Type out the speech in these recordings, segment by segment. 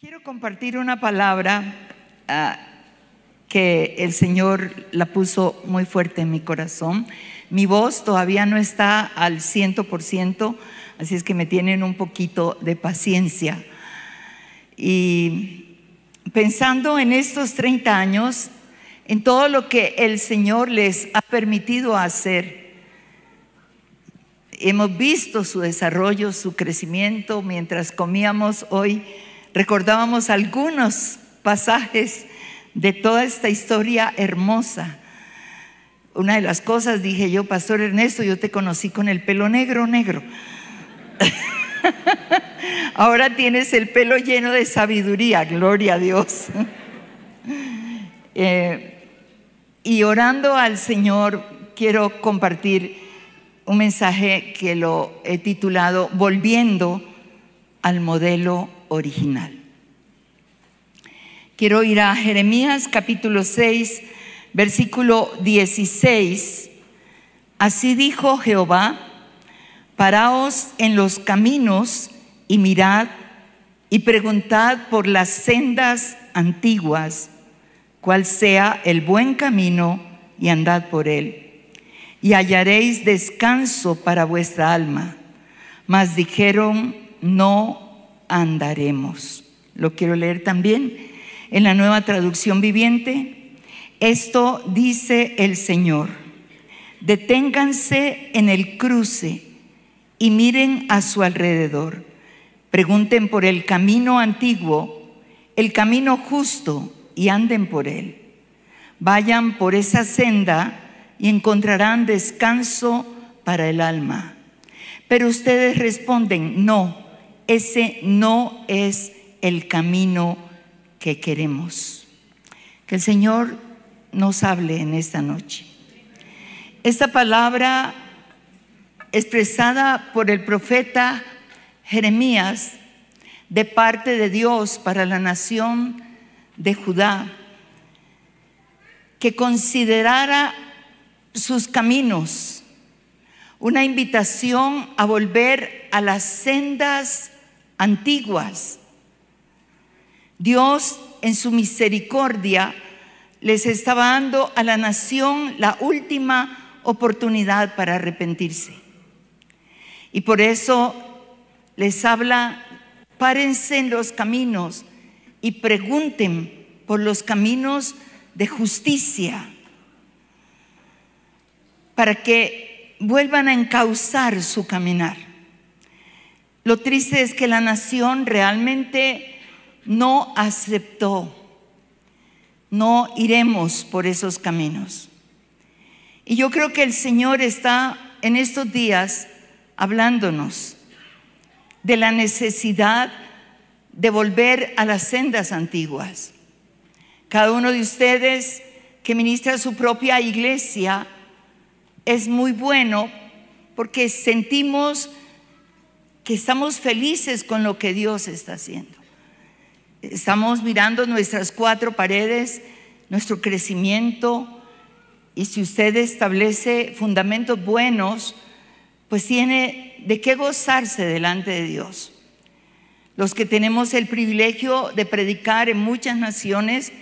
Quiero compartir una palabra ah, que el Señor la puso muy fuerte en mi corazón. Mi voz todavía no está al ciento por ciento, así es que me tienen un poquito de paciencia. Y pensando en estos 30 años, en todo lo que el Señor les ha permitido hacer, hemos visto su desarrollo, su crecimiento, mientras comíamos hoy recordábamos algunos pasajes de toda esta historia hermosa. Una de las cosas dije yo, Pastor Ernesto, yo te conocí con el pelo negro, negro. Ahora tienes el pelo lleno de sabiduría, gloria a Dios. Eh, y orando al Señor, quiero compartir un mensaje que lo he titulado Volviendo al modelo original. Quiero ir a Jeremías capítulo 6, versículo 16. Así dijo Jehová, paraos en los caminos y mirad y preguntad por las sendas antiguas, cuál sea el buen camino y andad por él. Y hallaréis descanso para vuestra alma. Mas dijeron, no andaremos. Lo quiero leer también en la nueva traducción viviente. Esto dice el Señor. Deténganse en el cruce y miren a su alrededor. Pregunten por el camino antiguo, el camino justo y anden por él. Vayan por esa senda y encontrarán descanso para el alma. Pero ustedes responden, no, ese no es el camino que queremos. Que el Señor nos hable en esta noche. Esta palabra expresada por el profeta Jeremías de parte de Dios para la nación de Judá, que considerara sus caminos, una invitación a volver a las sendas antiguas. Dios en su misericordia les estaba dando a la nación la última oportunidad para arrepentirse. Y por eso les habla, párense en los caminos y pregunten por los caminos de justicia para que vuelvan a encauzar su caminar. Lo triste es que la nación realmente no aceptó. No iremos por esos caminos. Y yo creo que el Señor está en estos días hablándonos de la necesidad de volver a las sendas antiguas. Cada uno de ustedes que ministra su propia iglesia es muy bueno porque sentimos que estamos felices con lo que Dios está haciendo. Estamos mirando nuestras cuatro paredes, nuestro crecimiento, y si usted establece fundamentos buenos, pues tiene de qué gozarse delante de Dios. Los que tenemos el privilegio de predicar en muchas naciones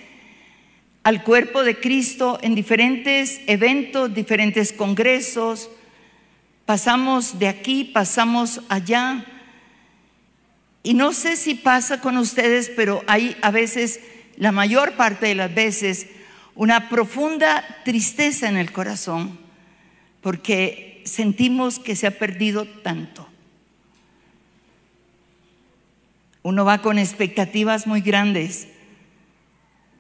al cuerpo de Cristo en diferentes eventos, diferentes congresos, pasamos de aquí, pasamos allá. Y no sé si pasa con ustedes, pero hay a veces, la mayor parte de las veces, una profunda tristeza en el corazón, porque sentimos que se ha perdido tanto. Uno va con expectativas muy grandes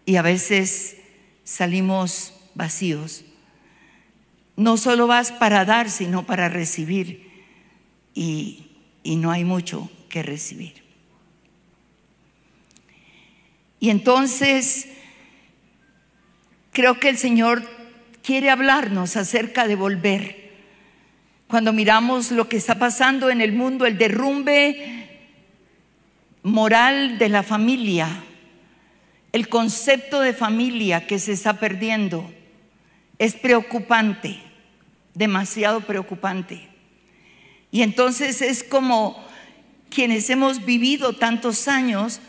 y a veces salimos vacíos no solo vas para dar, sino para recibir. Y, no hay mucho que recibir. Y entonces creo que el Señor quiere hablarnos acerca de volver. Cuando miramos lo que está pasando en el mundo, el derrumbe moral de la familia, el concepto de familia que se está perdiendo, es preocupante demasiado preocupante. Y entonces es como quienes hemos vivido tantos años,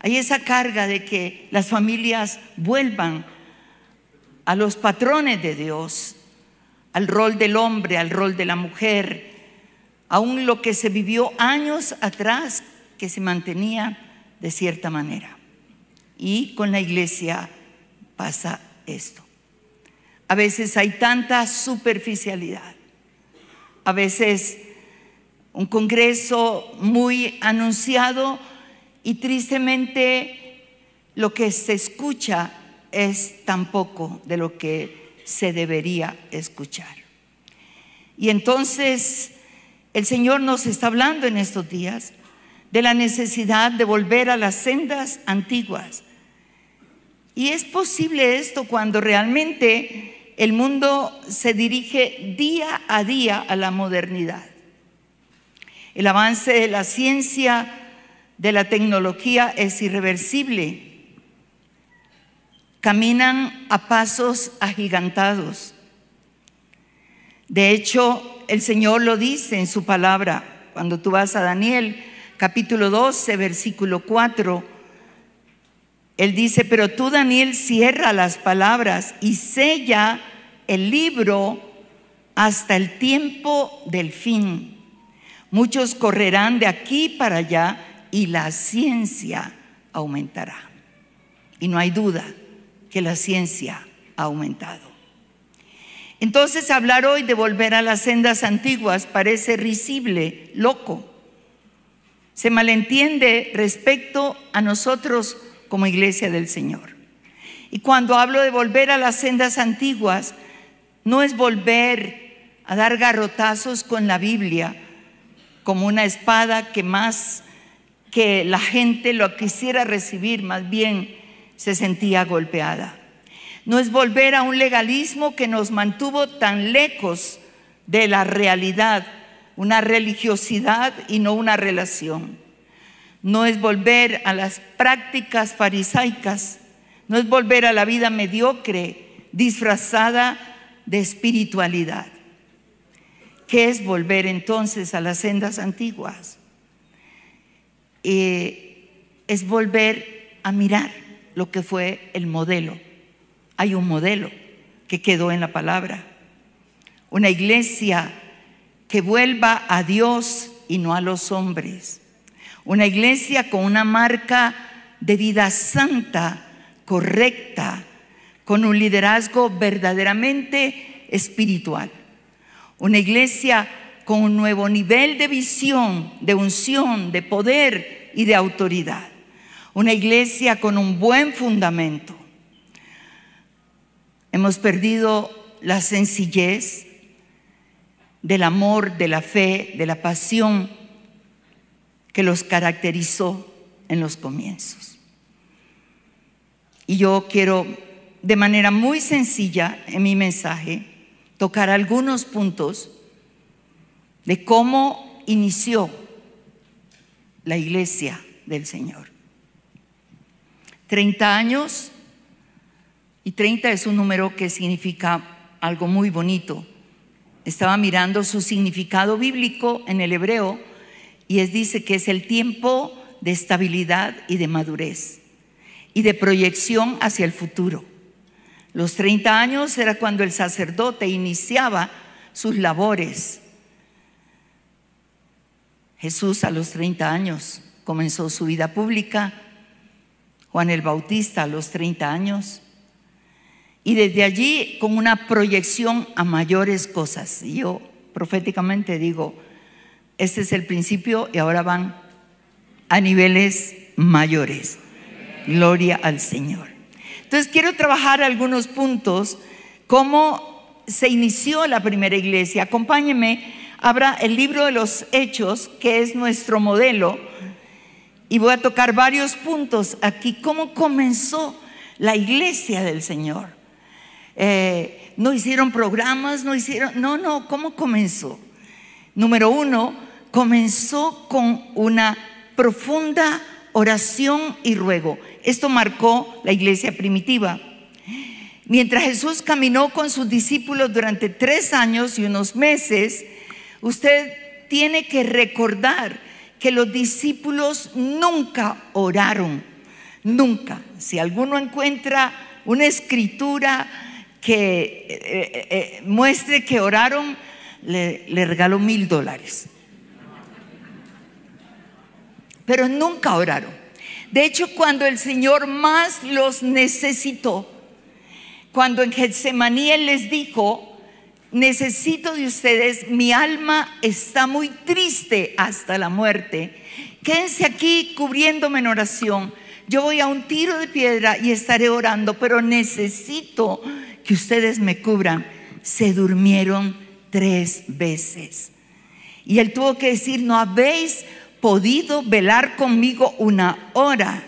Hay esa carga de que las familias vuelvan a los patrones de Dios, al rol del hombre, al rol de la mujer, aún lo que se vivió años atrás que se mantenía de cierta manera. Y con la iglesia pasa esto. A veces hay tanta superficialidad. A veces un congreso muy anunciado y tristemente lo que se escucha es tan poco de lo que se debería escuchar. Y entonces el Señor nos está hablando en estos días de la necesidad de volver a las sendas antiguas. Y es posible esto cuando realmente el mundo se dirige día a día a la modernidad. El avance de la ciencia, de la tecnología es irreversible. Caminan a pasos agigantados. De hecho, el Señor lo dice en su palabra. Cuando tú vas a Daniel, capítulo 12, versículo 4, Él dice, pero tú, Daniel, cierra las palabras y sella el libro hasta el tiempo del fin. Muchos correrán de aquí para allá y la ciencia aumentará. Y no hay duda que la ciencia ha aumentado. Entonces hablar hoy de volver a las sendas antiguas parece risible, loco. Se malentiende respecto a nosotros como iglesia del Señor. Y cuando hablo de volver a las sendas antiguas, no es volver a dar garrotazos con la Biblia como una espada que más que la gente lo quisiera recibir, más bien se sentía golpeada. No es volver a un legalismo que nos mantuvo tan lejos de la realidad, una religiosidad y no una relación. No es volver a las prácticas farisaicas, no es volver a la vida mediocre disfrazada de espiritualidad. ¿Qué es volver entonces a las sendas antiguas? Eh, es volver a mirar lo que fue el modelo hay un modelo que quedó en la palabra. Una iglesia que vuelva a Dios y no a los hombres. Una iglesia con una marca de vida santa, correcta, con un liderazgo verdaderamente espiritual. Una iglesia con un nuevo nivel de visión, de unción, de poder y de autoridad. Una iglesia con un buen fundamento. Hemos perdido la sencillez del amor, de la fe, de la pasión que los caracterizó en los comienzos. Y yo quiero, de manera muy sencilla en mi mensaje, tocar algunos puntos de cómo inició la iglesia del Señor. Treinta años y 30 es un número que significa algo muy bonito. Estaba mirando su significado bíblico en el hebreo y es dice que es el tiempo de estabilidad y de madurez y de proyección hacia el futuro. Los 30 años era cuando el sacerdote iniciaba sus labores. Jesús a los 30 años comenzó su vida pública, Juan el Bautista a los 30 años, y desde allí con una proyección a mayores cosas. Y yo proféticamente digo, este es el principio y ahora van a niveles mayores. Gloria al Señor. Entonces quiero trabajar algunos puntos, cómo se inició la primera iglesia. Acompáñenme, habrá el libro de los hechos, que es nuestro modelo, y voy a tocar varios puntos aquí, cómo comenzó la iglesia del Señor. Eh, no hicieron programas, no hicieron, no, no, ¿cómo comenzó? Número uno, comenzó con una profunda oración y ruego. Esto marcó la iglesia primitiva. Mientras Jesús caminó con sus discípulos durante tres años y unos meses, usted tiene que recordar que los discípulos nunca oraron Nunca. Si alguno encuentra una escritura que eh, eh, eh, muestre que oraron, le, le regaló mil dólares. Pero nunca oraron. De hecho, cuando el Señor más los necesitó, cuando en Getsemaní Él les dijo, necesito de ustedes, mi alma está muy triste hasta la muerte. Quédense aquí cubriéndome en oración. Yo voy a un tiro de piedra y estaré orando, pero necesito que ustedes me cubran. Se durmieron tres veces. Y él tuvo que decir, no habéis podido velar conmigo una hora.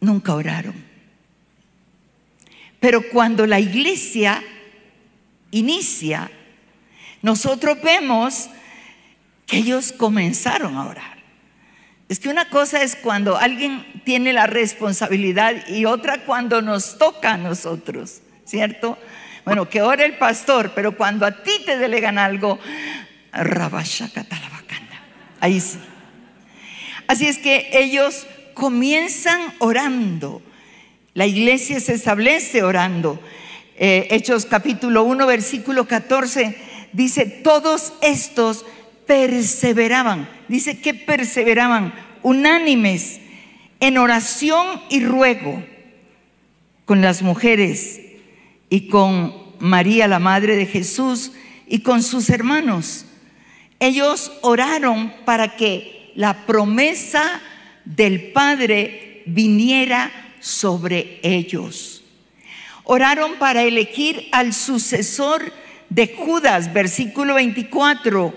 Nunca oraron. Pero cuando la iglesia inicia, nosotros vemos que ellos comenzaron a orar. Es que una cosa es cuando alguien tiene la responsabilidad y otra cuando nos toca a nosotros, ¿cierto? Bueno, que ore el pastor, pero cuando a ti te delegan algo, ahí sí. Así es que ellos comienzan orando. La iglesia se establece orando. Eh, Hechos capítulo 1, versículo 14, dice, todos estos perseveraban, dice que perseveraban unánimes en oración y ruego con las mujeres y con María, la madre de Jesús, y con sus hermanos. Ellos oraron para que la promesa del Padre viniera sobre ellos. Oraron para elegir al sucesor de Judas, versículo 24,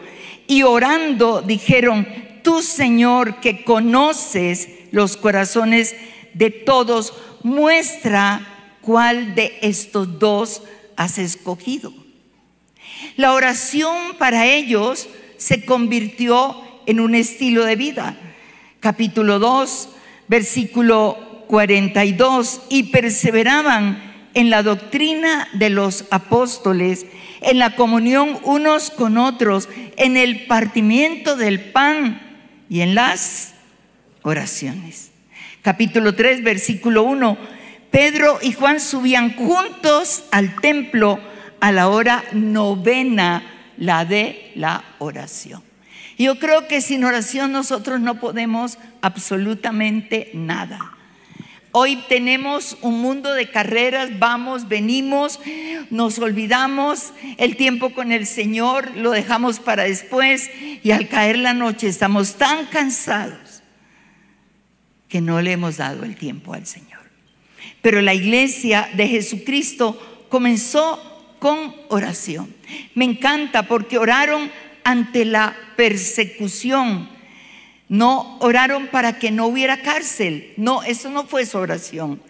y orando dijeron, tú Señor que conoces los corazones de todos, muestra ¿Cuál de estos dos has escogido? La oración para ellos se convirtió en un estilo de vida. Capítulo 2, versículo 42, y perseveraban en la doctrina de los apóstoles, en la comunión unos con otros, en el partimiento del pan y en las oraciones. Capítulo 3, versículo 1, Pedro y Juan subían juntos al templo a la hora novena, la de la oración. Yo creo que sin oración nosotros no podemos absolutamente nada. Hoy tenemos un mundo de carreras, vamos, venimos, nos olvidamos el tiempo con el Señor, lo dejamos para después y al caer la noche estamos tan cansados que no le hemos dado el tiempo al Señor. Pero la iglesia de Jesucristo comenzó con oración. Me encanta porque oraron ante la persecución. No oraron para que no hubiera cárcel. No, eso no fue su oración.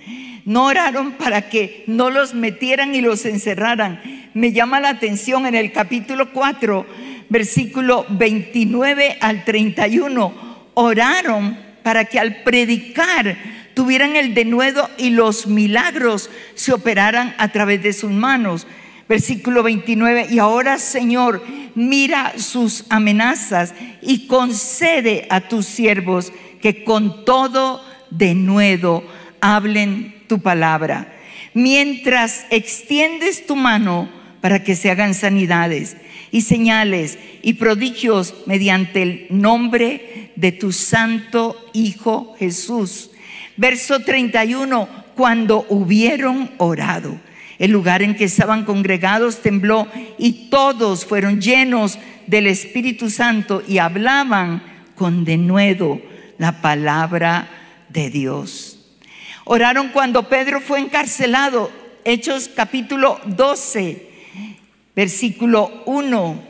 No oraron para que no los metieran y los encerraran. Me llama la atención en el capítulo 4, versículo 29 al 31. Oraron para que al predicar tuvieran el denuedo y los milagros se operaran a través de sus manos. Versículo 29, y ahora Señor, mira sus amenazas y concede a tus siervos que con todo denuedo hablen tu palabra. Mientras extiendes tu mano para que se hagan sanidades y señales y prodigios mediante el nombre de tu santo Hijo Jesús Verso 31, cuando hubieron orado, el lugar en que estaban congregados tembló y todos fueron llenos del Espíritu Santo y hablaban con denuedo la palabra de Dios. Oraron cuando Pedro fue encarcelado, Hechos capítulo 12, versículo 1.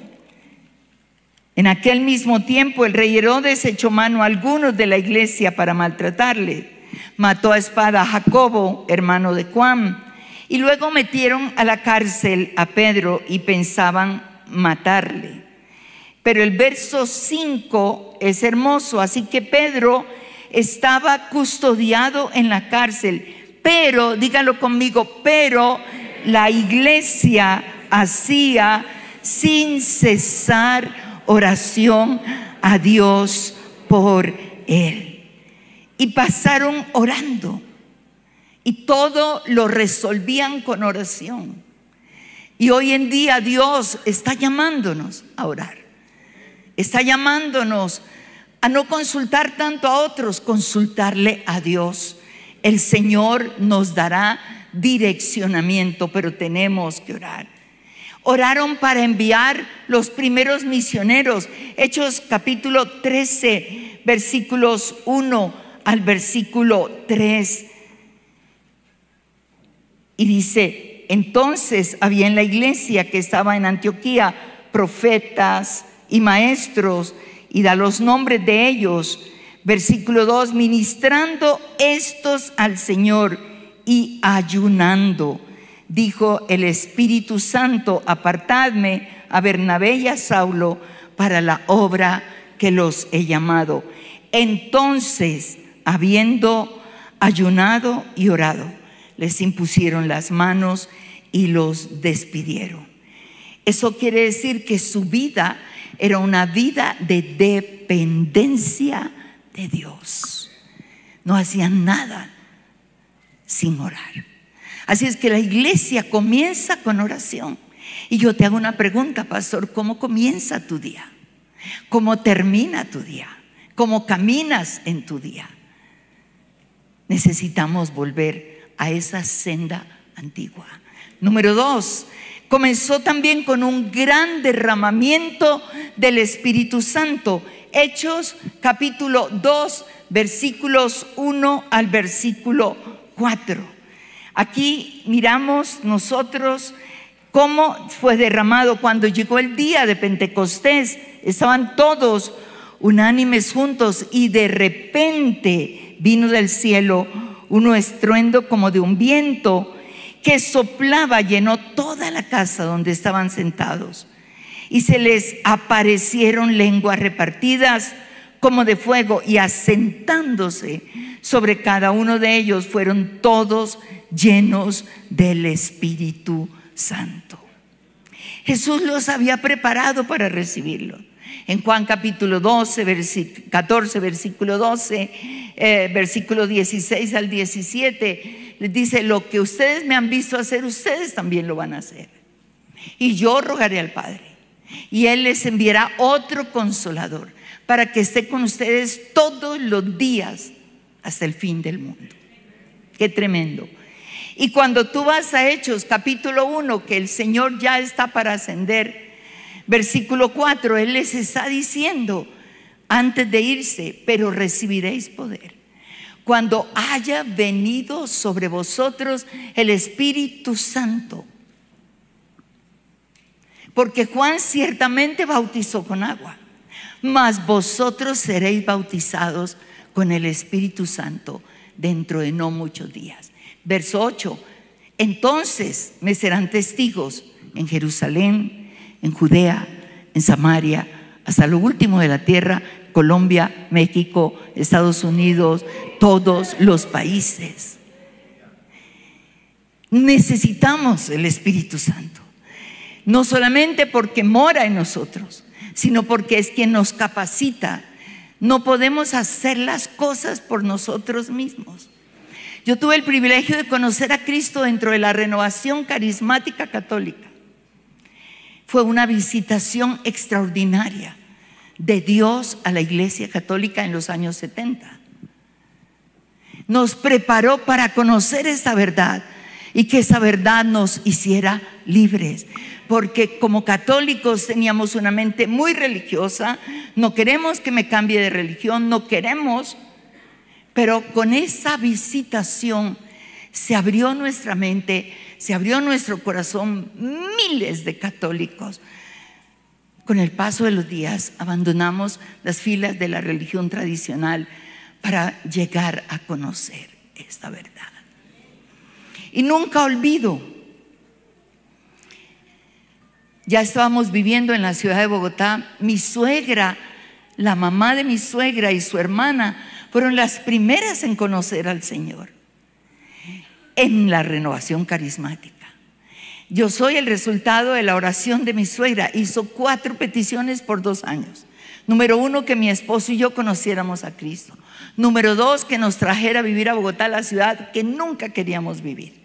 En aquel mismo tiempo el rey Herodes echó mano a algunos de la iglesia para maltratarle mató a espada a Jacobo, hermano de Juan, y luego metieron a la cárcel a Pedro y pensaban matarle. Pero el verso 5 es hermoso, así que Pedro estaba custodiado en la cárcel, pero, dígalo conmigo, pero la iglesia hacía sin cesar oración a Dios por él. Y pasaron orando. Y todo lo resolvían con oración. Y hoy en día Dios está llamándonos a orar. Está llamándonos a no consultar tanto a otros, consultarle a Dios. El Señor nos dará direccionamiento, pero tenemos que orar. Oraron para enviar los primeros misioneros. Hechos capítulo 13, versículos 1 al versículo 3. Y dice, entonces había en la iglesia que estaba en Antioquía profetas y maestros, y da los nombres de ellos. Versículo 2, ministrando estos al Señor y ayunando. Dijo el Espíritu Santo, apartadme a Bernabé y a Saulo para la obra que los he llamado. Entonces, habiendo ayunado y orado, les impusieron las manos y los despidieron. Eso quiere decir que su vida era una vida de dependencia de Dios. No hacían nada sin orar. Así es que la iglesia comienza con oración. Y yo te hago una pregunta, pastor, ¿cómo comienza tu día? ¿Cómo termina tu día? ¿Cómo caminas en tu día? Necesitamos volver a esa senda antigua. Número dos, comenzó también con un gran derramamiento del Espíritu Santo. Hechos capítulo 2, versículos 1 al versículo 4. Aquí miramos nosotros cómo fue derramado cuando llegó el día de Pentecostés. Estaban todos unánimes juntos y de repente vino del cielo un estruendo como de un viento que soplaba, llenó toda la casa donde estaban sentados. Y se les aparecieron lenguas repartidas como de fuego y asentándose sobre cada uno de ellos fueron todos llenos del Espíritu Santo. Jesús los había preparado para recibirlo. En Juan capítulo 12, 14, versículo 12, eh, versículo 16 al 17, les dice, lo que ustedes me han visto hacer, ustedes también lo van a hacer. Y yo rogaré al Padre. Y Él les enviará otro consolador para que esté con ustedes todos los días hasta el fin del mundo. Qué tremendo. Y cuando tú vas a Hechos capítulo 1, que el Señor ya está para ascender, versículo 4, Él les está diciendo antes de irse, pero recibiréis poder cuando haya venido sobre vosotros el Espíritu Santo. Porque Juan ciertamente bautizó con agua, mas vosotros seréis bautizados con el Espíritu Santo dentro de no muchos días. Verso 8. Entonces me serán testigos en Jerusalén, en Judea, en Samaria, hasta lo último de la tierra. Colombia, México, Estados Unidos, todos los países. Necesitamos el Espíritu Santo, no solamente porque mora en nosotros, sino porque es quien nos capacita. No podemos hacer las cosas por nosotros mismos. Yo tuve el privilegio de conocer a Cristo dentro de la renovación carismática católica. Fue una visitación extraordinaria de Dios a la Iglesia Católica en los años 70. Nos preparó para conocer esa verdad y que esa verdad nos hiciera libres. Porque como católicos teníamos una mente muy religiosa, no queremos que me cambie de religión, no queremos, pero con esa visitación se abrió nuestra mente, se abrió nuestro corazón, miles de católicos con el paso de los días abandonamos las filas de la religión tradicional para llegar a conocer esta verdad. Y nunca olvido, ya estábamos viviendo en la ciudad de Bogotá, mi suegra, la mamá de mi suegra y su hermana fueron las primeras en conocer al Señor en la renovación carismática. Yo soy el resultado de la oración de mi suegra. Hizo cuatro peticiones por dos años. Número uno, que mi esposo y yo conociéramos a Cristo. Número dos, que nos trajera a vivir a Bogotá, la ciudad que nunca queríamos vivir.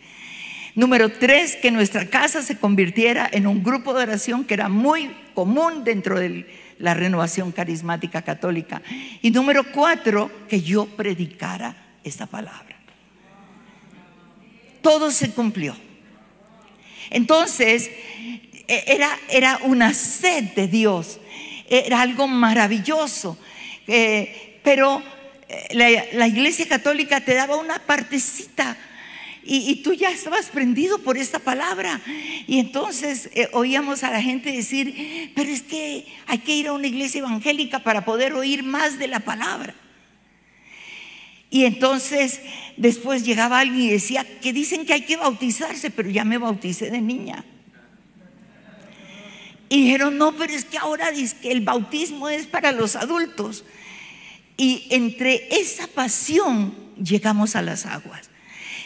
Número tres, que nuestra casa se convirtiera en un grupo de oración que era muy común dentro de la renovación carismática católica. Y número cuatro, que yo predicara esta palabra. Todo se cumplió. Entonces, e, era, era una sed de Dios, era algo maravilloso. Eh, pero eh, la, iglesia católica te daba una partecita y, tú ya estabas prendido por esta palabra. Y entonces eh, oíamos a la gente decir, pero es que hay que ir a una iglesia evangélica para poder oír más de la palabra. Y entonces después llegaba alguien y decía que dicen que hay que bautizarse, pero ya me bauticé de niña. Y dijeron, no, pero es que ahora dice que el bautismo es para los adultos. Y entre esa pasión llegamos a las aguas.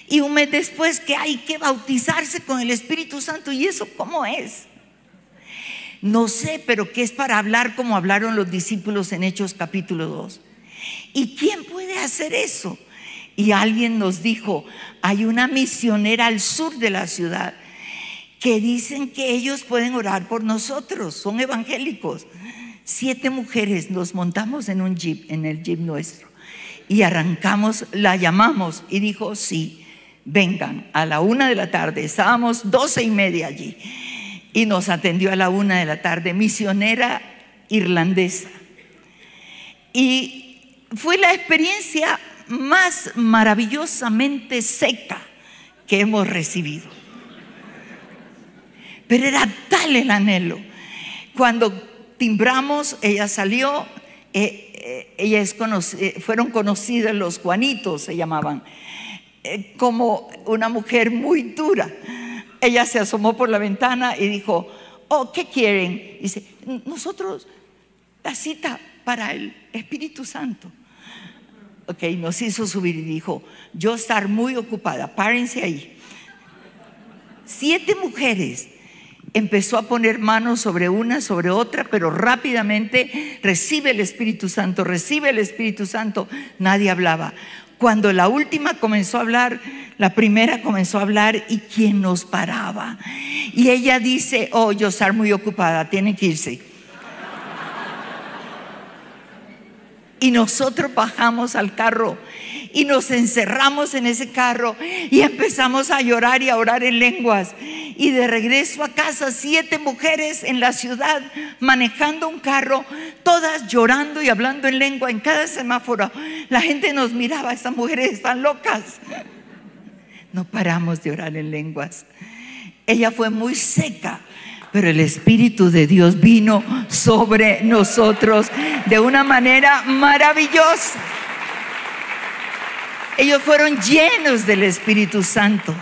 Y un mes después que hay que bautizarse con el Espíritu Santo. ¿Y eso cómo es? No sé, pero que es para hablar como hablaron los discípulos en Hechos capítulo 2. ¿Y quién puede hacer eso? Y alguien nos dijo, hay una misionera al sur de la ciudad que dicen que ellos pueden orar por nosotros, son evangélicos. Siete mujeres nos montamos en un jeep, en el jeep nuestro, y arrancamos, la llamamos y dijo, sí, vengan a la una de la tarde, estábamos doce y media allí, y nos atendió a la una de la tarde, misionera irlandesa. Y fue la experiencia más maravillosamente seca que hemos recibido. Pero era tal el anhelo. Cuando timbramos, ella salió, eh, eh, eh, fueron conocidas los Juanitos, se llamaban, como una mujer muy dura. Ella se asomó por la ventana y dijo, oh, ¿qué quieren? Dice, nosotros la cita para el Espíritu Santo. Ok, nos hizo subir y dijo, yo estar muy ocupada, párense ahí. Siete mujeres empezó a poner manos sobre una, sobre otra, pero rápidamente recibe el Espíritu Santo, recibe el Espíritu Santo. Nadie hablaba. Cuando la última comenzó a hablar, la primera comenzó a hablar y quién nos paraba. Y ella dice, oh, yo estar muy ocupada, tiene que irse. Y nosotros bajamos al carro y nos encerramos en ese carro y empezamos a llorar y a orar en lenguas. Y de regreso a casa, siete mujeres en la ciudad manejando un carro, todas llorando y hablando en lengua en cada semáforo. La gente nos miraba, estas mujeres están locas. No paramos de orar en lenguas. Ella fue muy seca pero el Espíritu de Dios vino sobre nosotros de una manera maravillosa. Ellos fueron llenos del Espíritu Santo.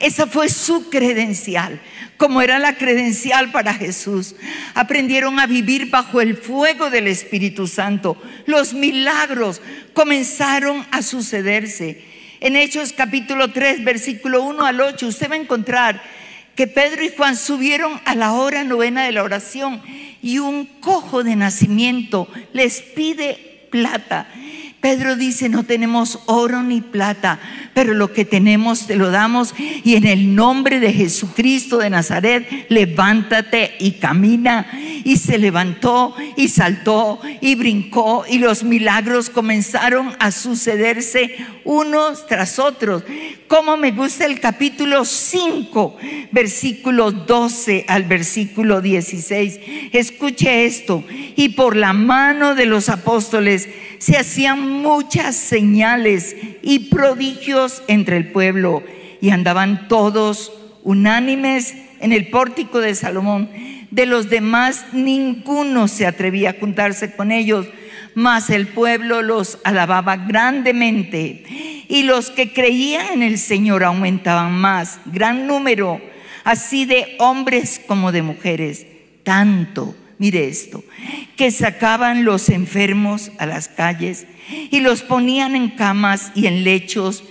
Esa fue su credencial, como era la credencial para Jesús. Aprendieron a vivir bajo el fuego del Espíritu Santo. Los milagros comenzaron a sucederse. En Hechos capítulo 3, versículo 1 al 8, usted va a encontrar que Pedro y Juan subieron a la hora novena de la oración y un cojo de nacimiento les pide plata. Pedro dice, no tenemos oro ni plata, pero lo que tenemos te lo damos y en el nombre de Jesucristo de Nazaret, levántate y camina. Y se levantó y saltó y brincó y los milagros comenzaron a sucederse unos tras otros. Como me gusta el capítulo 5, versículo 12 al versículo 16. Escuche esto. Y por la mano de los apóstoles se hacían muchas señales y prodigios entre el pueblo y andaban todos unánimes en el pórtico de Salomón. De los demás ninguno se atrevía a juntarse con ellos, mas el pueblo los alababa grandemente y los que creían en el Señor aumentaban más, gran número, así de hombres como de mujeres, tanto mire esto, que sacaban los enfermos a las calles y los ponían en camas y en lechos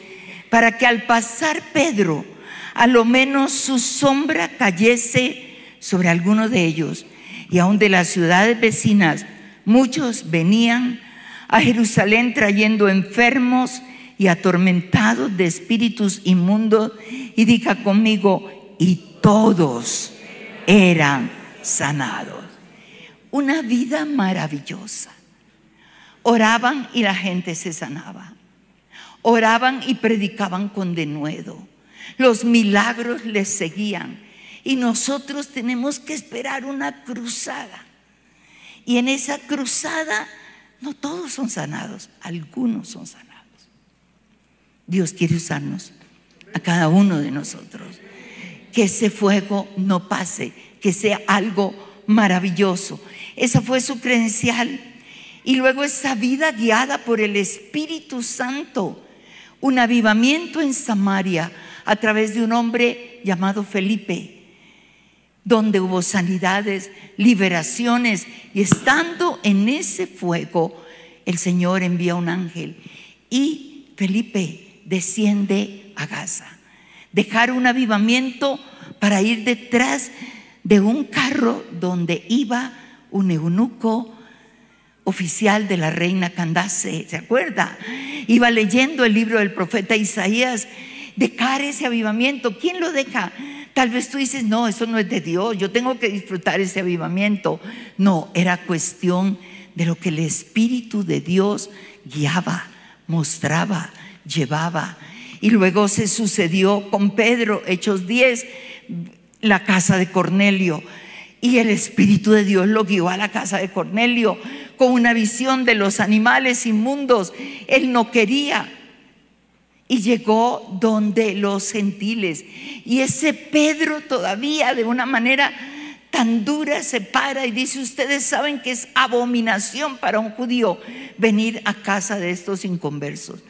para que al pasar Pedro, a lo menos su sombra cayese sobre alguno de ellos. y aún de las ciudades vecinas, muchos venían a Jerusalén trayendo enfermos y atormentados de espíritus inmundos. Y diga conmigo, y todos eran sanados. Una vida maravillosa. Oraban y la gente se sanaba. Oraban y predicaban con denuedo. Los milagros les seguían. Y nosotros tenemos que esperar una cruzada. Y en esa cruzada no todos son sanados, algunos son sanados. Dios quiere usarnos a cada uno de nosotros. Que ese fuego no pase, que sea algo maravilloso. Esa fue su credencial. Y luego esa vida guiada por el Espíritu Santo. Un avivamiento en Samaria a través de un hombre llamado Felipe, donde hubo sanidades, liberaciones. Y estando en ese fuego, el Señor envía un ángel. Y Felipe desciende a Gaza. Dejar un avivamiento para ir detrás de un carro donde iba un eunuco oficial de la reina Candace, ¿se acuerda? Iba leyendo el libro del profeta Isaías, dejar ese avivamiento. ¿Quién lo deja? Tal vez tú dices, no, eso no es de Dios, yo tengo que disfrutar ese avivamiento. No, era cuestión de lo que el Espíritu de Dios guiaba, mostraba, llevaba. Y luego se sucedió con Pedro, Hechos 10, la casa de Cornelio. Y el Espíritu de Dios lo guió a la casa de Cornelio con una visión de los animales inmundos. Él no quería. Y llegó donde los gentiles. Y ese Pedro todavía de una manera tan dura se para y dice, ustedes saben que es abominación para un judío venir a casa de estos inconversos.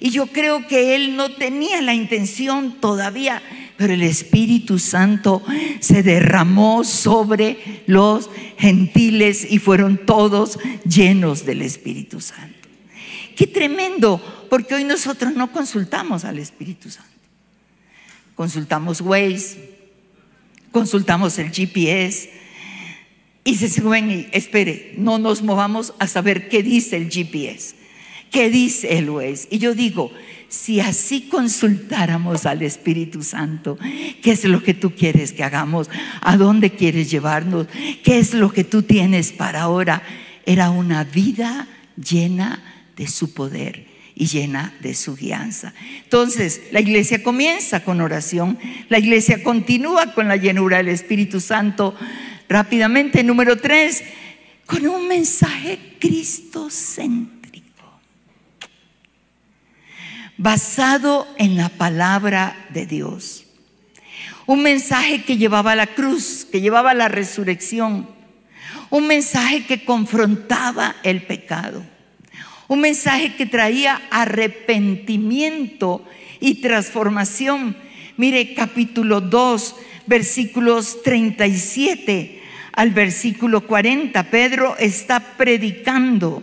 Y yo creo que él no tenía la intención todavía, pero el Espíritu Santo se derramó sobre los gentiles y fueron todos llenos del Espíritu Santo. Qué tremendo, porque hoy nosotros no consultamos al Espíritu Santo. Consultamos Waze, consultamos el GPS y se suben y espere, no nos movamos a saber qué dice el GPS. ¿Qué dice el juez? Y yo digo, si así consultáramos al Espíritu Santo, ¿qué es lo que tú quieres que hagamos? ¿A dónde quieres llevarnos? ¿Qué es lo que tú tienes para ahora? Era una vida llena de su poder y llena de su guianza. Entonces, la iglesia comienza con oración, la iglesia continúa con la llenura del Espíritu Santo. Rápidamente, número tres, con un mensaje cristocéntrico basado en la palabra de Dios. Un mensaje que llevaba la cruz, que llevaba la resurrección. Un mensaje que confrontaba el pecado. Un mensaje que traía arrepentimiento y transformación. Mire capítulo 2, versículos 37 al versículo 40. Pedro está predicando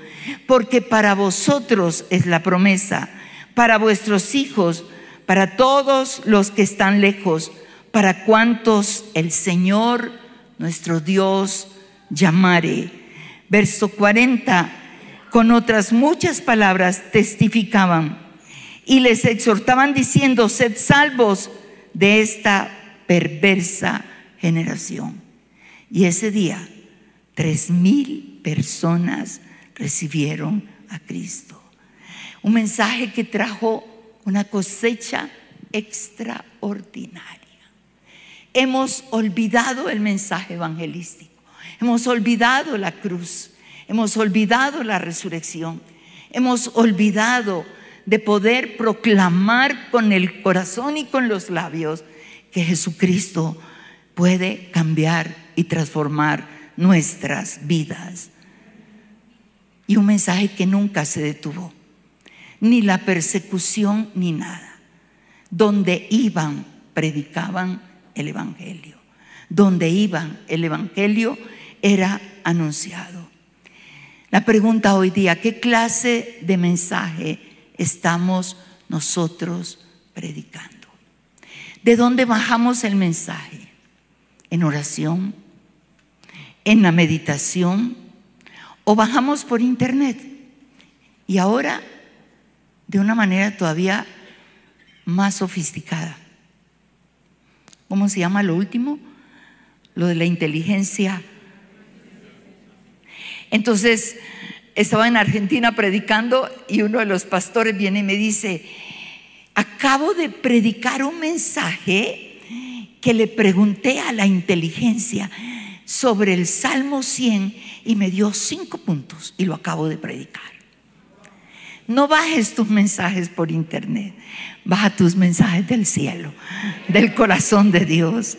porque para vosotros es la promesa, para vuestros hijos, para todos los que están lejos, para cuantos el Señor nuestro Dios llamare. Verso 40, con otras muchas palabras testificaban y les exhortaban diciendo, sed salvos de esta perversa generación. Y ese día, tres mil personas recibieron a Cristo. Un mensaje que trajo una cosecha extraordinaria. Hemos olvidado el mensaje evangelístico, hemos olvidado la cruz, hemos olvidado la resurrección, hemos olvidado de poder proclamar con el corazón y con los labios que Jesucristo puede cambiar y transformar nuestras vidas. Y un mensaje que nunca se detuvo, ni la persecución ni nada. Donde iban, predicaban el Evangelio. Donde iban, el Evangelio era anunciado. La pregunta hoy día, ¿qué clase de mensaje estamos nosotros predicando? ¿De dónde bajamos el mensaje? ¿En oración? ¿En la meditación? ¿O bajamos por internet? Y ahora, de una manera todavía más sofisticada. ¿Cómo se llama lo último? Lo de la inteligencia entonces, estaba en Argentina predicando y uno de los pastores viene y me dice, acabo de predicar un mensaje que le pregunté a la inteligencia sobre el Salmo 100 y me dio cinco puntos y lo acabo de predicar. No bajes tus mensajes por internet, baja tus mensajes del cielo, del corazón de Dios.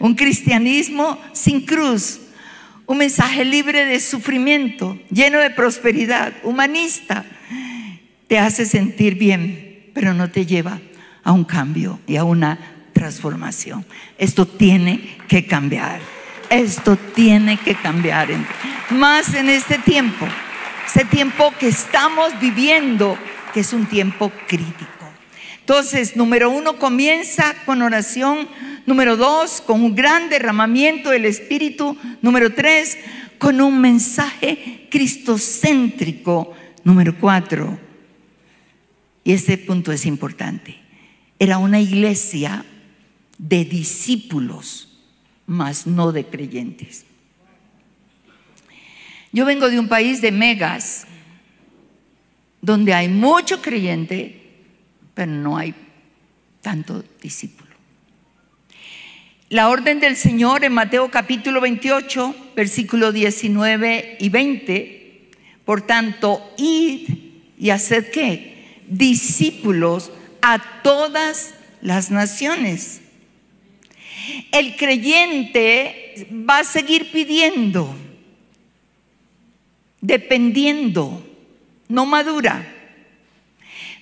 Un cristianismo sin cruz un mensaje libre de sufrimiento, lleno de prosperidad, humanista, te hace sentir bien, pero no te lleva a un cambio y a una transformación. Esto tiene que cambiar. Esto tiene que cambiar. Más en este tiempo, este tiempo que estamos viviendo, que es un tiempo crítico. Entonces, número uno, comienza con oración Número dos, con un gran derramamiento del Espíritu. Número tres, con un mensaje cristocéntrico. Número cuatro, y este punto es importante, era una iglesia de discípulos, mas no de creyentes. Yo vengo de un país de megas, donde hay mucho creyente, pero no hay tanto discípulo. La orden del Señor en Mateo capítulo 28, versículo 19 y 20. Por tanto, id y haced qué? Discípulos a todas las naciones. El creyente va a seguir pidiendo, dependiendo, no madura.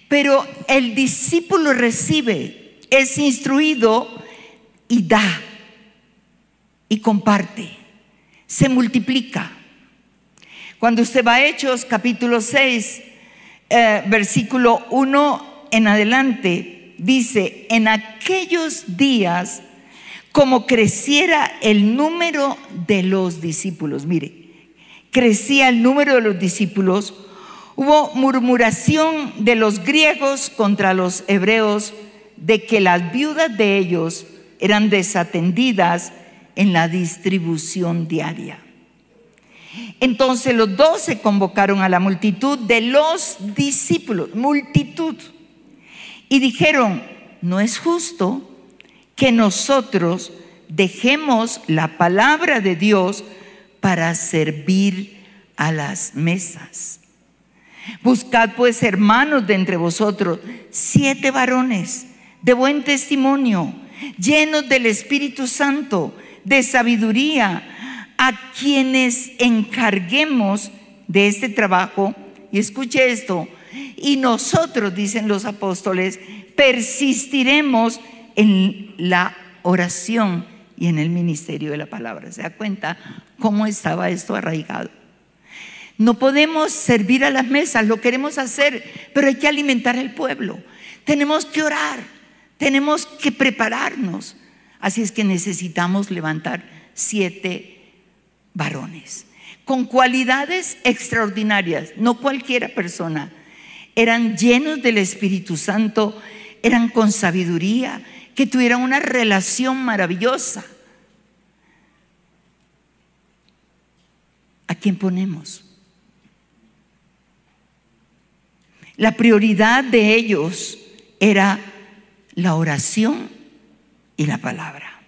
Pero el discípulo recibe, es instruido y da y comparte, se multiplica. Cuando usted va a Hechos capítulo 6, eh, versículo 1 en adelante, dice, en aquellos días, como creciera el número de los discípulos, mire, crecía el número de los discípulos, hubo murmuración de los griegos contra los hebreos de que las viudas de ellos eran desatendidas en la distribución diaria. Entonces los doce convocaron a la multitud de los discípulos, multitud, y dijeron, no es justo que nosotros dejemos la palabra de Dios para servir a las mesas. Buscad pues, hermanos de entre vosotros, siete varones de buen testimonio llenos del Espíritu Santo, de sabiduría, a quienes encarguemos de este trabajo. Y escuche esto, y nosotros, dicen los apóstoles, persistiremos la oración y en el ministerio de la palabra. ¿Se da cuenta cómo estaba esto arraigado? No podemos servir a las mesas, lo queremos hacer, pero hay que alimentar al pueblo. Tenemos que orar. Tenemos que prepararnos. Así es que necesitamos levantar siete varones con cualidades extraordinarias, no cualquiera persona. Eran llenos del Espíritu Santo, eran con sabiduría, que tuvieran una relación maravillosa. ¿A quién ponemos? La prioridad de ellos era la oración y la palabra.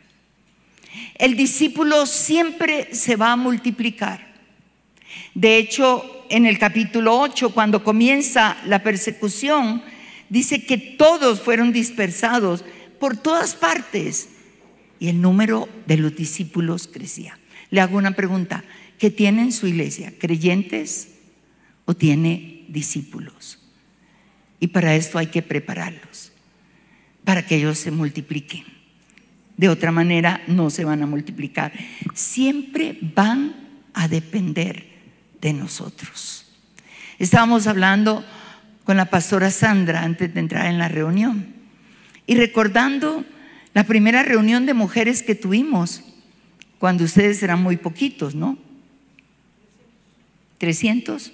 El discípulo siempre se va a multiplicar. De hecho, en el capítulo 8, cuando comienza la persecución, dice que todos fueron dispersados por todas partes y el número de los discípulos crecía. Le hago una pregunta. ¿Qué tiene en su iglesia? ¿Creyentes o tiene discípulos? Y para esto hay que prepararlos, para que ellos se multipliquen. De otra manera no se van a multiplicar. Siempre van a depender de nosotros. Estábamos hablando con la pastora Sandra antes de entrar en la reunión y recordando la primera reunión de mujeres que tuvimos cuando ustedes eran muy poquitos, ¿no? 300.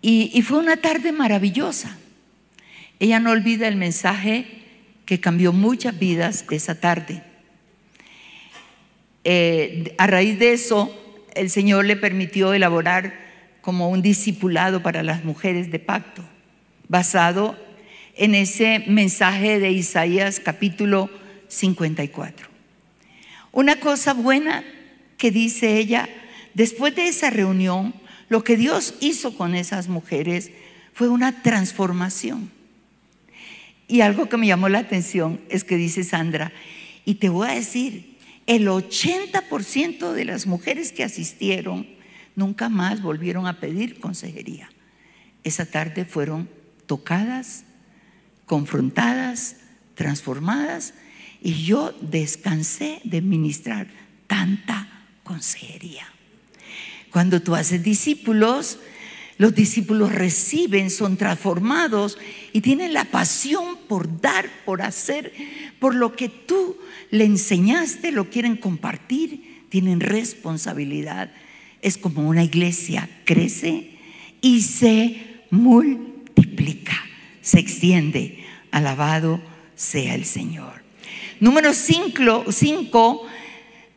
Y, fue una tarde maravillosa. Ella no olvida el mensaje que cambió muchas vidas esa tarde. Eh, a raíz de eso, el Señor le permitió elaborar como un discipulado para las mujeres de pacto, basado en ese mensaje de Isaías capítulo 54. Una cosa buena que dice ella, después de esa reunión, lo que Dios hizo con esas mujeres fue una transformación. Y algo que me llamó la atención es que dice Sandra, y te voy a decir, el 80% de las mujeres que asistieron nunca más volvieron a pedir consejería. Esa tarde fueron tocadas, confrontadas, transformadas, y yo descansé de ministrar tanta consejería. Cuando tú haces discípulos, los discípulos reciben, son transformados y tienen la pasión por dar, por hacer, por lo que tú le enseñaste, lo quieren compartir, tienen responsabilidad. Es como una iglesia crece y se multiplica, se extiende. Alabado sea el Señor. Número 5,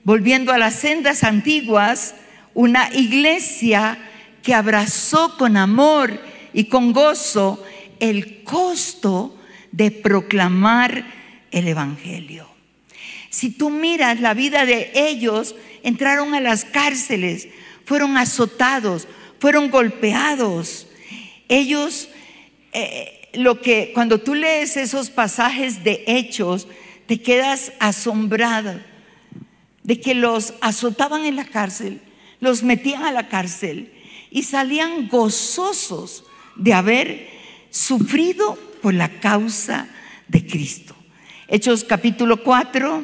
volviendo a las sendas antiguas, una iglesia que abrazó con amor y con gozo el costo de proclamar el Evangelio. Si tú miras la vida de ellos, entraron a las cárceles, fueron azotados, fueron golpeados. Ellos, eh, lo que cuando tú lees esos pasajes de hechos, te quedas asombrada de que los azotaban en la cárcel, los metían a la cárcel y salían gozosos de haber sufrido por la causa de Cristo. Hechos capítulo 4,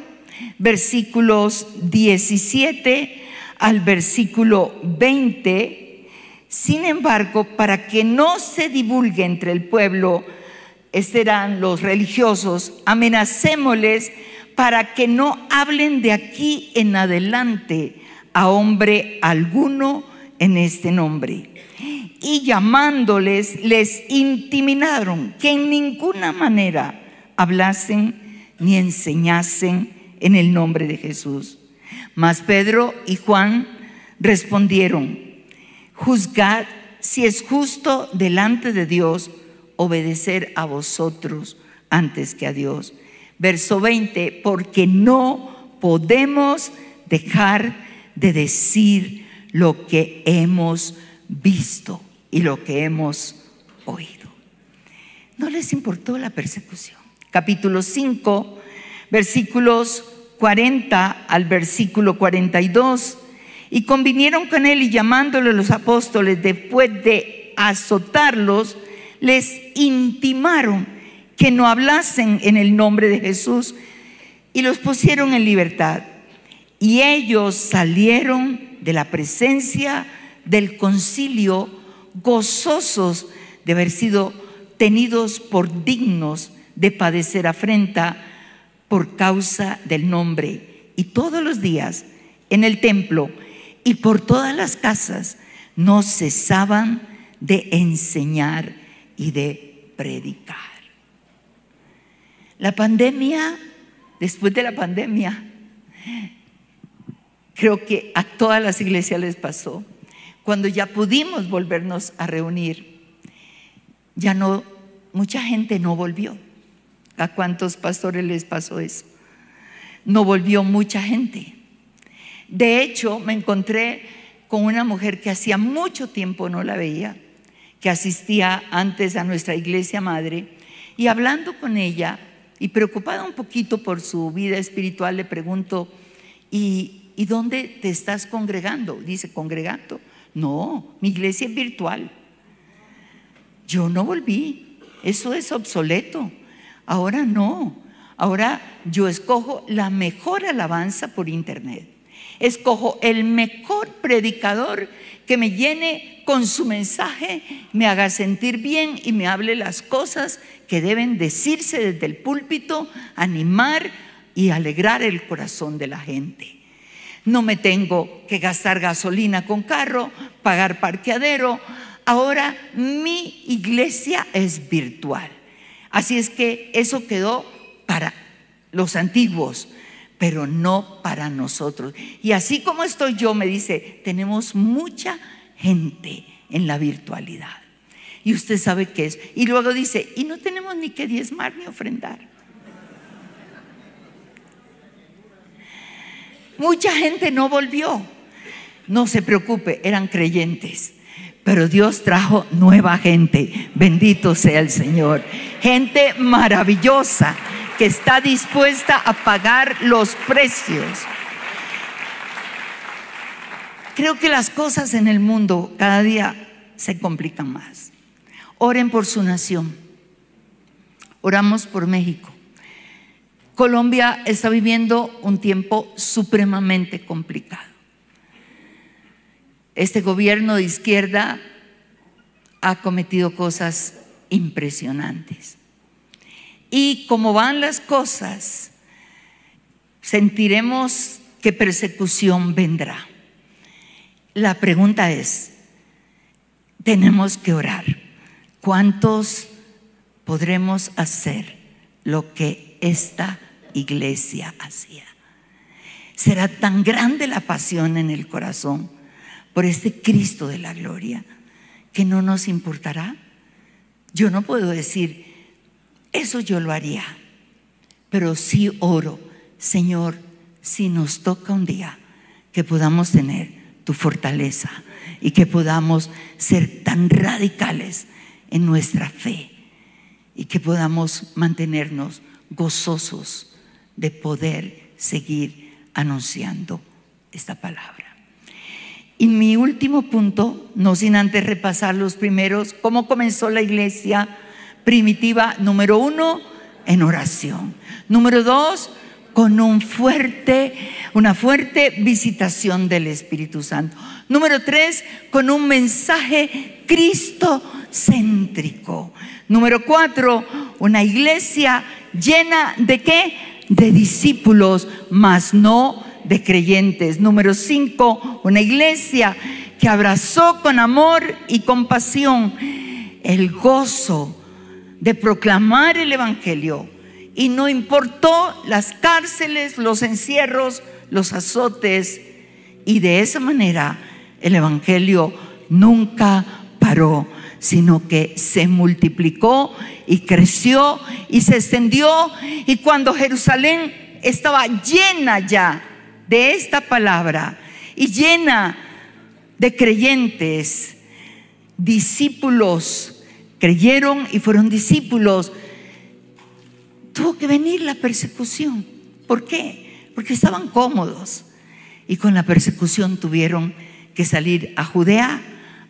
versículos 17 al versículo 20. Sin embargo, para que no se divulgue entre el pueblo, serán los religiosos, amenacémosles para que no hablen de aquí en adelante a hombre alguno en este nombre. Y llamándoles, les intimidaron que en ninguna manera hablasen ni enseñasen en el nombre de Jesús. Mas Pedro y Juan respondieron, juzgad si es justo delante de Dios obedecer a vosotros antes que a Dios. Verso 20, porque no podemos dejar de decir lo que hemos visto y lo que hemos oído. No les importó la persecución. Capítulo 5, versículos 40 al versículo 42. Y convinieron con él y llamándole los apóstoles después de azotarlos, les intimaron que no hablasen en el nombre de Jesús y los pusieron en libertad. Y ellos salieron de la presencia del concilio gozosos de haber sido tenidos por dignos de padecer afrenta por causa del nombre. Y todos los días en el templo y por todas las casas no cesaban de enseñar y de predicar. La pandemia, después de la pandemia, creo que a todas las iglesias les pasó, cuando ya pudimos volvernos a reunir, ya no, mucha gente no volvió. ¿A cuántos pastores les pasó eso? No volvió mucha gente. De hecho, me encontré con una mujer que hacía mucho tiempo no la veía, que asistía antes a nuestra iglesia madre, y hablando con ella y preocupada un poquito por su vida espiritual, le pregunto, ¿y ¿y dónde te estás congregando? Dice, congregando. No, mi iglesia es virtual. Yo no volví, eso es obsoleto. Ahora no, ahora yo escojo la mejor alabanza por internet. Escojo el mejor predicador que me llene con su mensaje, me haga sentir bien y me hable las cosas que deben decirse desde el púlpito, animar y alegrar el corazón de la gente. No me tengo que gastar gasolina con carro, pagar parqueadero. Ahora mi iglesia es virtual. Así es que eso quedó para los antiguos, pero no para nosotros. Y así como estoy yo, me dice, tenemos mucha gente en la virtualidad. Y usted sabe qué es. Y luego dice, y no tenemos ni que diezmar ni ofrendar. Mucha gente no volvió. No se preocupe, eran creyentes. Pero Dios trajo nueva gente. Bendito sea el Señor. Gente maravillosa que está dispuesta a pagar los precios. Creo que las cosas en el mundo cada día se complican más. Oren por su nación. Oramos por México. Colombia está viviendo un tiempo supremamente complicado. Este gobierno de izquierda ha cometido cosas impresionantes. Y como van las cosas, sentiremos que persecución vendrá. La pregunta es, tenemos que orar. ¿Cuántos podremos hacer lo que esta iglesia hacía. Será tan grande la pasión en el corazón por este Cristo de la gloria que no nos importará. Yo no puedo decir, eso yo lo haría, pero sí oro, Señor, si nos toca un día que podamos tener tu fortaleza y que podamos ser tan radicales en nuestra fe y que podamos mantenernos gozosos de poder seguir anunciando esta palabra. Y mi último punto, no sin antes repasar los primeros, cómo comenzó la iglesia primitiva, número uno, en oración. Número dos, con un fuerte, una fuerte visitación del Espíritu Santo. Número tres, con un mensaje cristocéntrico. Número cuatro, una iglesia llena de qué? de discípulos, mas no de creyentes. Número cinco, una iglesia que abrazó con amor y compasión el gozo de proclamar el Evangelio. Y no importó las cárceles, los encierros, los azotes. Y de esa manera el Evangelio nunca paró sino que se multiplicó y creció y se extendió. Y cuando Jerusalén estaba llena ya de esta palabra y llena de creyentes, discípulos, creyeron y fueron discípulos, tuvo que venir la persecución. ¿Por qué? Porque estaban cómodos y con la persecución tuvieron que salir a Judea,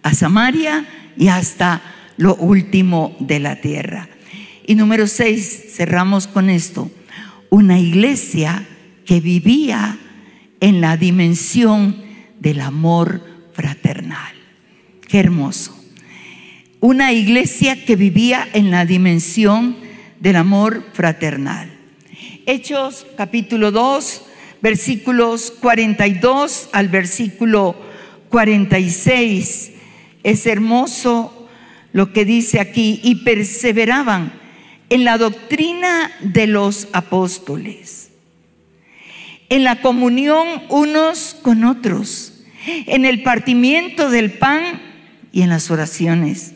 a Samaria y hasta lo último de la tierra. Y número seis, cerramos con esto, una iglesia que vivía en la dimensión del amor fraternal. Qué hermoso. Una iglesia que vivía en la dimensión del amor fraternal. Hechos capítulo 2, versículos 42 al versículo 46 es hermoso lo que dice aquí, y perseveraban en la doctrina de los apóstoles, en la comunión unos con otros, en el partimiento del pan y en las oraciones.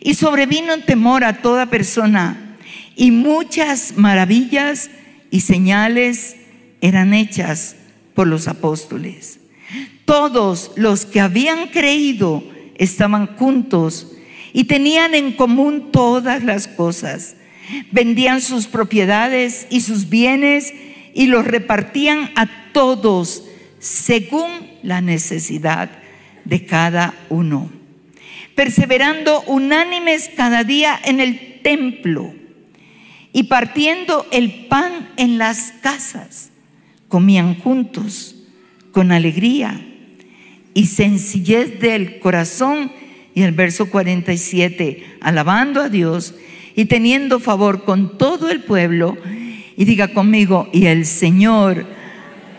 Y sobrevino temor a toda persona, y muchas maravillas y señales eran hechas por los apóstoles. Todos los que habían creído estaban juntos y tenían en común todas las cosas. Vendían sus propiedades y sus bienes y los repartían a todos según la necesidad de cada uno, perseverando unánimes cada día en el templo y partiendo el pan en las casas, comían juntos con alegría y sencillez del corazón. Y el verso 47, alabando a Dios y teniendo favor con todo el pueblo. Y diga conmigo, y el Señor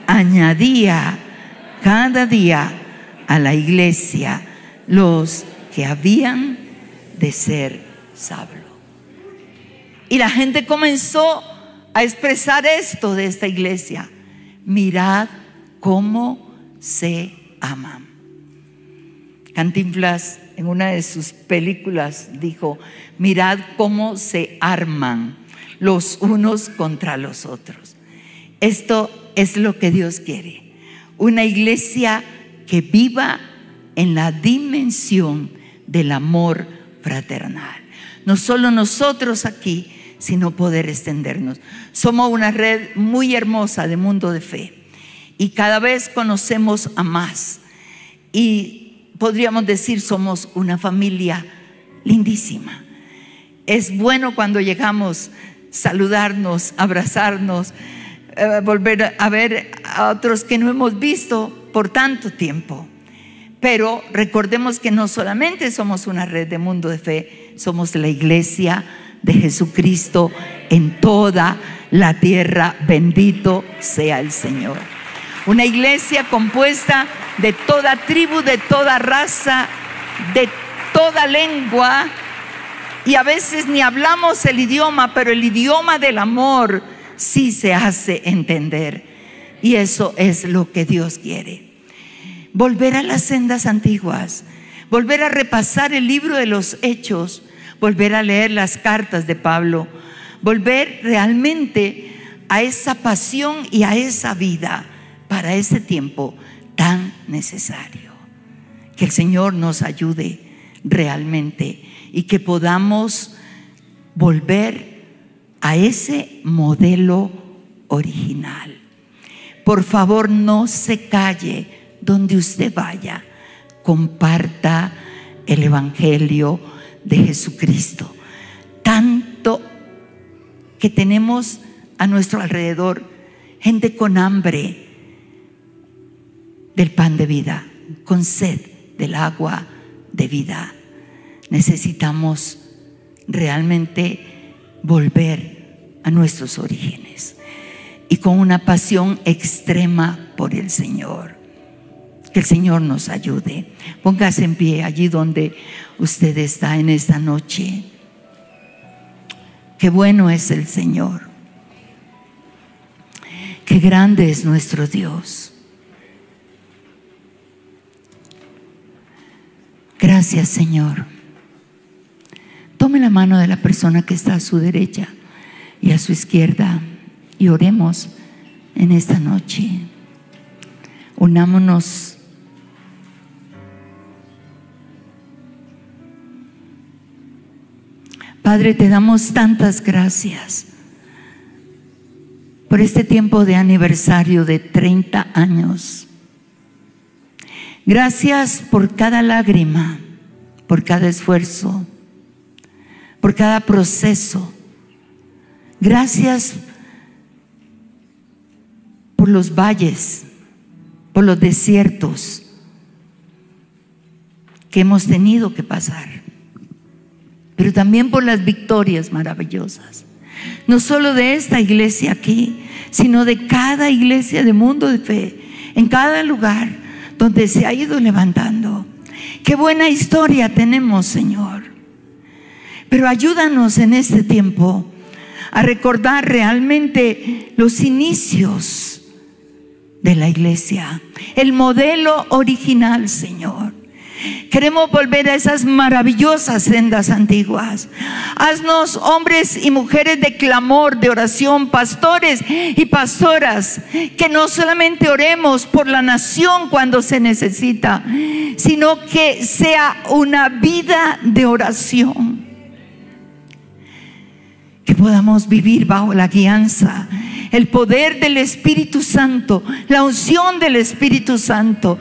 añadía cada día a la iglesia los que habían de ser salvos. Y la gente comenzó a expresar esto de esta iglesia. Mirad cómo se aman. Cantinflas en una de sus películas dijo, mirad cómo se arman los unos contra los otros. Esto es lo que Dios quiere. Una iglesia que viva en la dimensión del amor fraternal. No solo nosotros aquí, sino poder extendernos. Somos una red muy hermosa de mundo de fe y cada vez conocemos a más. Y podríamos decir, somos una familia lindísima. Es bueno cuando llegamos saludarnos, abrazarnos, eh, volver a ver a otros que no hemos visto por tanto tiempo. Pero recordemos que no solamente somos una red de mundo de fe, somos la iglesia de Jesucristo en toda la tierra. Bendito sea el Señor. Una iglesia compuesta de toda tribu, de toda raza, de toda lengua. Y a veces ni hablamos el idioma, pero el idioma del amor sí se hace entender. Y eso es lo que Dios quiere. Volver a las sendas antiguas, volver a repasar el libro de los hechos, volver a leer las cartas de Pablo, volver realmente a esa pasión y a esa vida para ese tiempo tan necesario. Que el Señor nos ayude realmente y que podamos volver a ese modelo original. Por favor, no se calle donde usted vaya. Comparta el Evangelio de Jesucristo. Tanto que tenemos a nuestro alrededor gente con hambre del pan de vida, con sed del agua de vida. Necesitamos realmente volver a nuestros orígenes y con una pasión extrema por el Señor. Que el Señor nos ayude. Póngase en pie allí donde usted está en esta noche. Qué bueno es el Señor. Qué grande es nuestro Dios. Gracias Señor. Tome la mano de la persona que está a su derecha y a su izquierda y oremos en esta noche. Unámonos Padre, te damos tantas gracias por este tiempo de aniversario de 30 años. Gracias por cada lágrima, por cada esfuerzo, por cada proceso. Gracias por los valles, por los desiertos que hemos tenido que pasar pero también por las victorias maravillosas. No solo de esta iglesia aquí, sino de cada iglesia de mundo de fe, en cada lugar donde se ha ido levantando. Qué buena historia tenemos, Señor. Pero ayúdanos en este tiempo a recordar realmente los inicios de la iglesia, el modelo original, Señor. Queremos volver a esas maravillosas sendas antiguas. Haznos hombres y mujeres de clamor, de oración, pastores y pastoras, que no solamente oremos por la nación cuando se necesita, sino que sea una vida de oración. Podamos vivir bajo la guianza, el poder del Espíritu Santo, la unción del Espíritu Santo,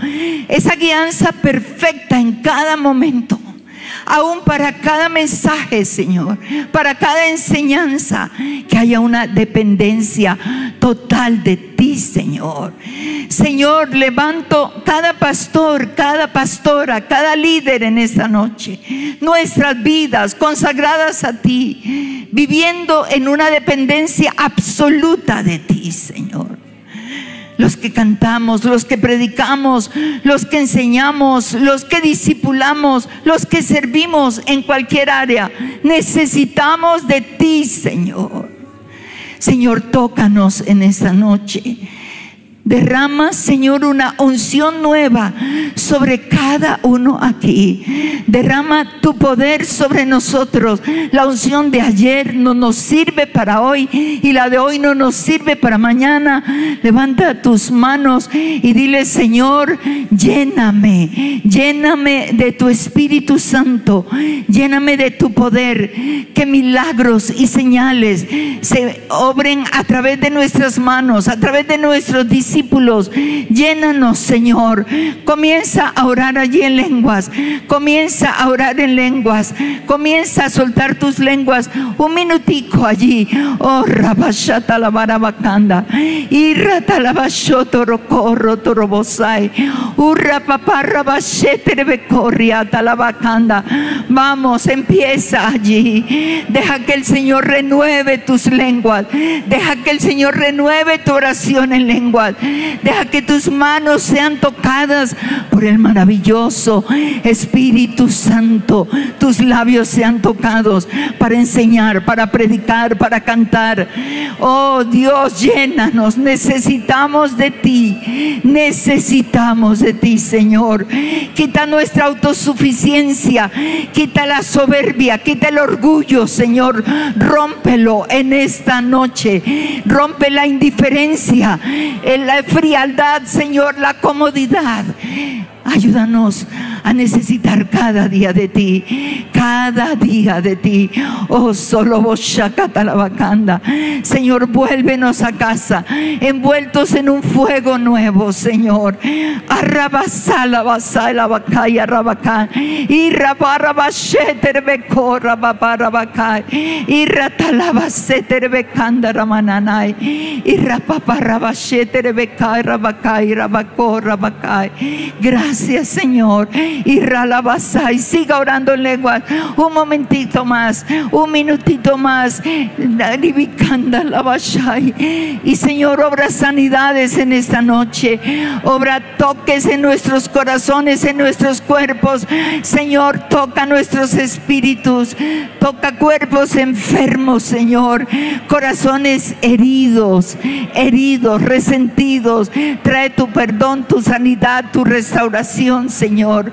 esa guianza perfecta en cada momento. Aún para cada mensaje, Señor, para cada enseñanza, que haya una dependencia total de ti, Señor. Señor, levanto cada pastor, cada pastora, cada líder en esta noche, nuestras vidas consagradas a ti, viviendo en una dependencia absoluta de ti, Señor los que cantamos, los que predicamos, los que enseñamos, los que discipulamos, los que servimos en cualquier área. Necesitamos de ti, Señor. Señor, tócanos en esta noche. Derrama, Señor, una unción nueva sobre cada uno aquí. Derrama tu poder sobre nosotros. La unción de ayer no nos sirve para hoy y la de hoy no nos sirve para mañana. Levanta tus manos y dile, Señor, lléname, lléname de tu Espíritu Santo, lléname de tu poder. Que milagros y señales se obren a través de nuestras manos, a través de nuestros discípulos Llénanos, Señor. Comienza a orar allí en lenguas. Comienza a orar en lenguas. Comienza a soltar tus lenguas. Un minutico allí. Oh, rabashata la barabacanda. Irrata la bashotoro corro torobosai. Urra rabashete la bacanda. Vamos, empieza allí. Deja que el Señor renueve tus lenguas. Deja que el Señor renueve tu oración en lenguas. Deja que tus manos sean tocadas por el maravilloso Espíritu Santo. Tus labios sean tocados para enseñar, para predicar, para cantar. Oh Dios, llénanos. Necesitamos de ti. Necesitamos de ti, Señor. Quita nuestra autosuficiencia. Quita la soberbia. Quita el orgullo, Señor. Rómpelo en esta noche. Rompe la indiferencia. El la frialdad, Señor, la comodidad. Ayúdanos a necesitar cada día de ti, cada día de ti. Oh, solo vos la Señor, vuélvenos a casa, envueltos en un fuego nuevo, Señor. Arrabasala, basala, bacaya, rabacá. Y rabarabasheter becora, babarabacá. Y ratalabaseter becanda, ramananay. Y rapaparabasheter becay, rabacay, rabacó, rabacay. Gracias, Señor y ralabasai. Siga orando en lengua. Un momentito más, un minutito más. Y Señor, obra sanidades en esta noche. Obra toques en nuestros corazones, en nuestros cuerpos. Señor, toca nuestros espíritus. Toca cuerpos enfermos, Señor. Corazones heridos, heridos, resentidos. Trae tu perdón, tu sanidad, tu restauración, Señor.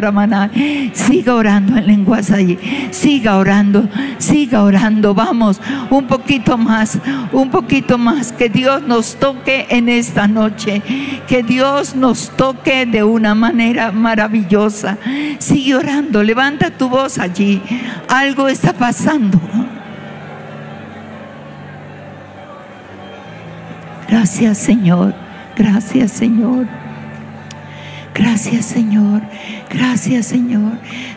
ramanai. Siga orando en lenguas ahí. Siga orando. Siga orando. Vamos. Un poquito más. Un poquito más. Que Dios nos toque en esta noche. Que Dios nos toque de una manera maravillosa. Sigue orando. Levanta tu voz allí. Algo está pasando. Gracias Señor. Gracias Señor. Gracias Señor. Gracias Señor.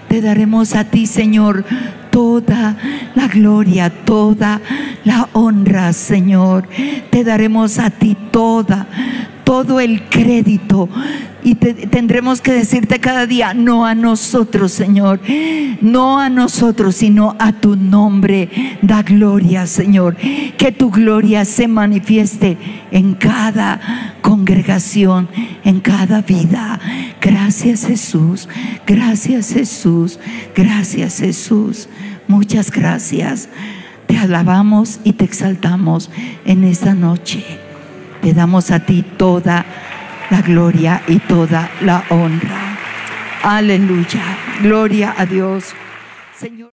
Te daremos a ti Señor toda la gloria, toda la honra Señor. Te daremos a ti toda, todo el crédito y tendremos que decirte cada día, no a nosotros, Señor, no a nosotros, sino a tu nombre. Da gloria, Señor. Que tu gloria se manifieste en cada congregación, en cada vida. Gracias Jesús, gracias Jesús, gracias Jesús. Muchas gracias. Te alabamos y te exaltamos en esta noche. Te damos a ti toda la gloria y toda la honra. Aleluya. Gloria a Dios. Señor.